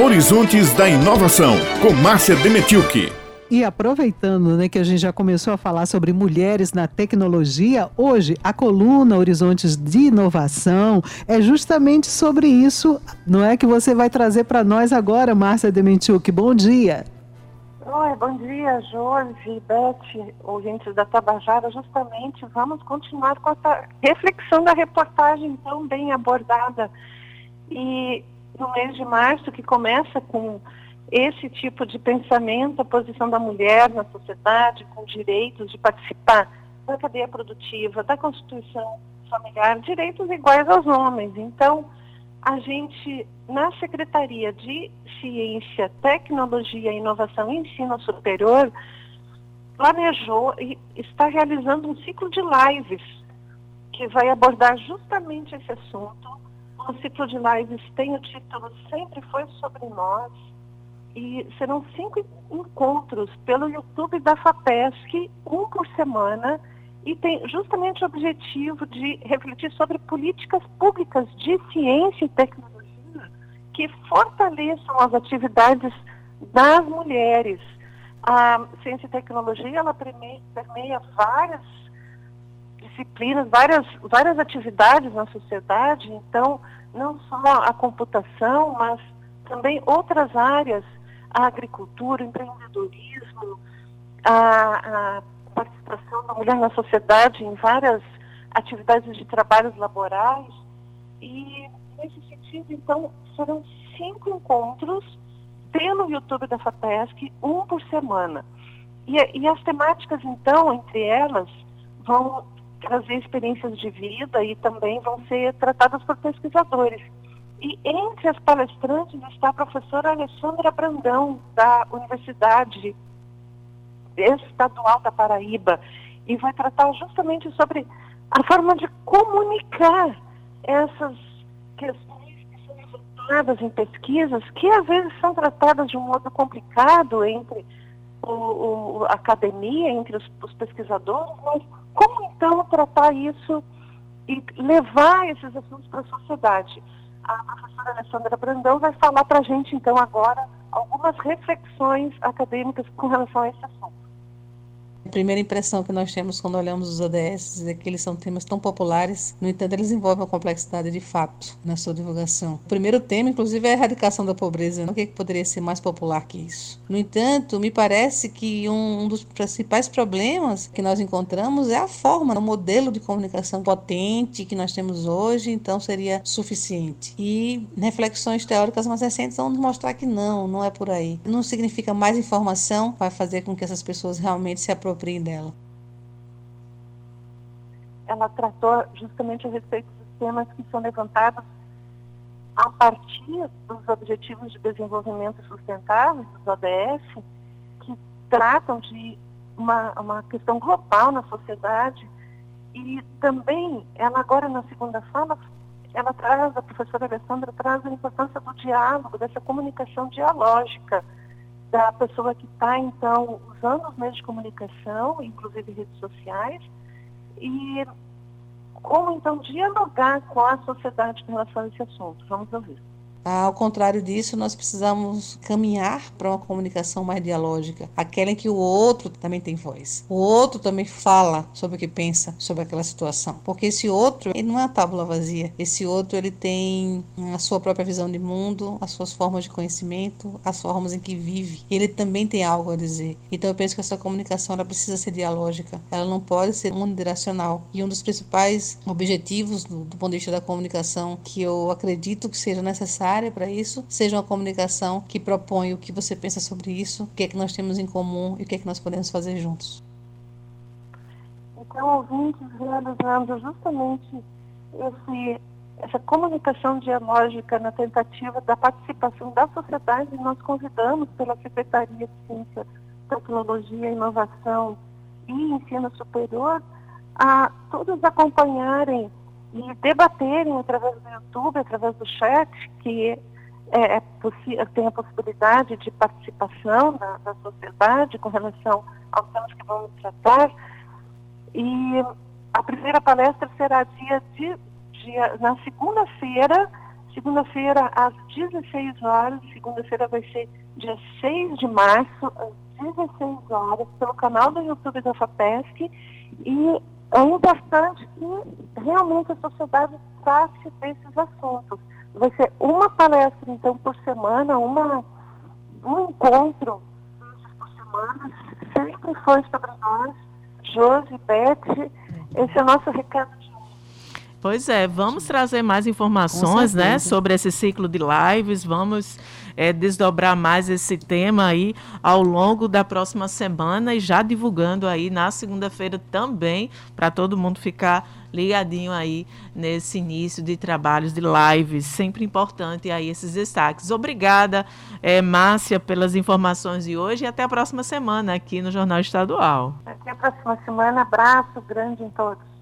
Horizontes da Inovação, com Márcia Demetilke. E aproveitando né, que a gente já começou a falar sobre mulheres na tecnologia, hoje a coluna Horizontes de Inovação é justamente sobre isso, não é? Que você vai trazer para nós agora, Márcia Dementiuk. Bom dia. Oi, bom dia, Jorge, Beth, ouvintes da Tabajara. Justamente vamos continuar com essa reflexão da reportagem tão bem abordada. E no mês de março, que começa com esse tipo de pensamento, a posição da mulher na sociedade, com direitos de participar da cadeia produtiva, da constituição familiar, direitos iguais aos homens. Então, a gente, na Secretaria de Ciência, Tecnologia, Inovação e Ensino Superior, planejou e está realizando um ciclo de lives que vai abordar justamente esse assunto o ciclo de lives tem o título Sempre Foi Sobre Nós e serão cinco encontros pelo YouTube da FAPESC, um por semana, e tem justamente o objetivo de refletir sobre políticas públicas de ciência e tecnologia que fortaleçam as atividades das mulheres. A ciência e tecnologia, ela permeia várias disciplinas, várias, várias atividades na sociedade, então não só a computação, mas também outras áreas, a agricultura, o empreendedorismo, a, a participação da mulher na sociedade em várias atividades de trabalhos laborais. E, nesse sentido, então, serão cinco encontros pelo YouTube da FAPESC, um por semana. E, e as temáticas, então, entre elas, vão trazer experiências de vida e também vão ser tratadas por pesquisadores. E entre as palestrantes está a professora Alessandra Brandão, da Universidade Estadual da Paraíba, e vai tratar justamente sobre a forma de comunicar essas questões que são levantadas em pesquisas, que às vezes são tratadas de um modo complicado entre o, o, a academia, entre os, os pesquisadores, mas então tratar isso e levar esses assuntos para a sociedade? A professora Alessandra Brandão vai falar para a gente então agora algumas reflexões acadêmicas com relação a esse assunto. A primeira impressão que nós temos quando olhamos os ODS é que eles são temas tão populares, no entanto, eles envolvem uma complexidade de fato na sua divulgação. O primeiro tema, inclusive, é a erradicação da pobreza. O que, é que poderia ser mais popular que isso? No entanto, me parece que um, dos principais problemas que nós encontramos é a forma, o modelo de comunicação potente que nós temos hoje, então seria suficiente. E reflexões teóricas mais recentes vão mostrar que não, não é por aí. Não significa mais informação, vai fazer com que essas pessoas realmente se apropriem dela? Ela tratou justamente a respeito dos temas que são levantados a partir dos Objetivos de Desenvolvimento Sustentável, dos ODS, que tratam de uma, uma questão global na sociedade. E também, ela agora na segunda fala, ela traz, a professora Alessandra traz a importância do diálogo, dessa comunicação dialógica da pessoa que está, então, usando os meios de comunicação, inclusive redes sociais, e como, então, dialogar com a sociedade com relação a esse assunto. Vamos ouvir. Ao contrário disso, nós precisamos caminhar para uma comunicação mais dialógica, aquela em que o outro também tem voz. O outro também fala sobre o que pensa sobre aquela situação, porque esse outro, ele não é uma tábula vazia. Esse outro, ele tem a sua própria visão de mundo, as suas formas de conhecimento, as formas em que vive. Ele também tem algo a dizer. Então eu penso que essa comunicação ela precisa ser dialógica. Ela não pode ser unidirecional. E um dos principais objetivos do, do ponto de vista da comunicação que eu acredito que seja necessário para isso, seja uma comunicação que propõe o que você pensa sobre isso, o que é que nós temos em comum e o que é que nós podemos fazer juntos. Então, ouvintes realizando justamente esse, essa comunicação dialógica na tentativa da participação da sociedade, nós convidamos pela Secretaria de Ciência, Tecnologia, Inovação e Ensino Superior a todos acompanharem e debaterem através do YouTube, através do chat, que é, é tem a possibilidade de participação da, da, sociedade com relação aos temas que vamos tratar. E a primeira palestra será dia de, dia, na segunda-feira, segunda-feira às 16 horas, segunda-feira vai ser dia 6 de março, às 16 horas, pelo canal do YouTube da FAPESC, e é importante que realmente a sociedade trate desses assuntos. Vai ser uma palestra, então, por semana, uma, um encontro por semana, sempre foi sobre nós, Josi, Beth, esse é o nosso recado Pois é, vamos trazer mais informações né, sobre esse ciclo de lives, vamos é, desdobrar mais esse tema aí ao longo da próxima semana e já divulgando aí na segunda-feira também, para todo mundo ficar ligadinho aí nesse início de trabalhos de lives, sempre importante aí esses destaques. Obrigada, é, Márcia, pelas informações de hoje e até a próxima semana aqui no Jornal Estadual. Até a próxima semana, abraço grande em todos.